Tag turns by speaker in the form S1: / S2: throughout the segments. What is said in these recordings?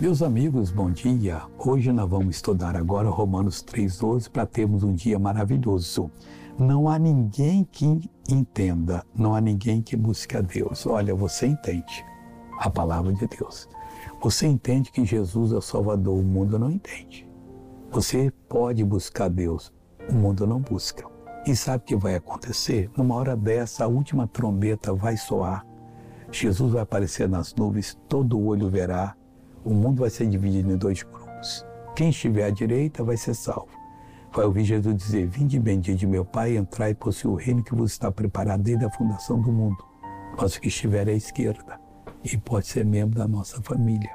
S1: Meus amigos, bom dia. Hoje nós vamos estudar agora Romanos 3,12 para termos um dia maravilhoso. Não há ninguém que entenda, não há ninguém que busque a Deus. Olha, você entende a palavra de Deus. Você entende que Jesus é o Salvador, o mundo não entende. Você pode buscar Deus, o mundo não busca. E sabe o que vai acontecer? Numa hora dessa, a última trombeta vai soar. Jesus vai aparecer nas nuvens, todo olho verá o mundo vai ser dividido em dois grupos. Quem estiver à direita vai ser salvo. Vai ouvir Jesus dizer: Vinde bendito de meu Pai, entrai e possui o reino que vos está preparado desde a fundação do mundo. Mas o que estiver à esquerda e pode ser membro da nossa família.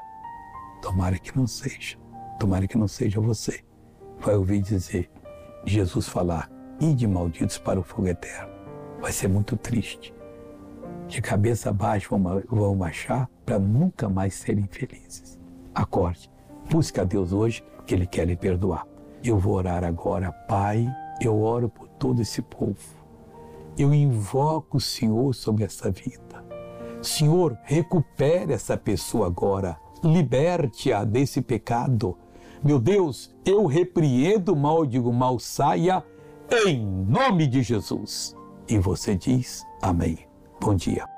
S1: Tomara que não seja. Tomara que não seja você. Vai ouvir dizer, Jesus falar, ide malditos para o fogo eterno. Vai ser muito triste. De cabeça baixa vão, vão marchar para nunca mais serem felizes. Acorde, busque a Deus hoje, que Ele quer lhe perdoar. Eu vou orar agora, Pai, eu oro por todo esse povo. Eu invoco o Senhor sobre essa vida. Senhor, recupere essa pessoa agora, liberte-a desse pecado. Meu Deus, eu repreendo o mal, digo mal saia, em nome de Jesus. E você diz amém. Bom dia.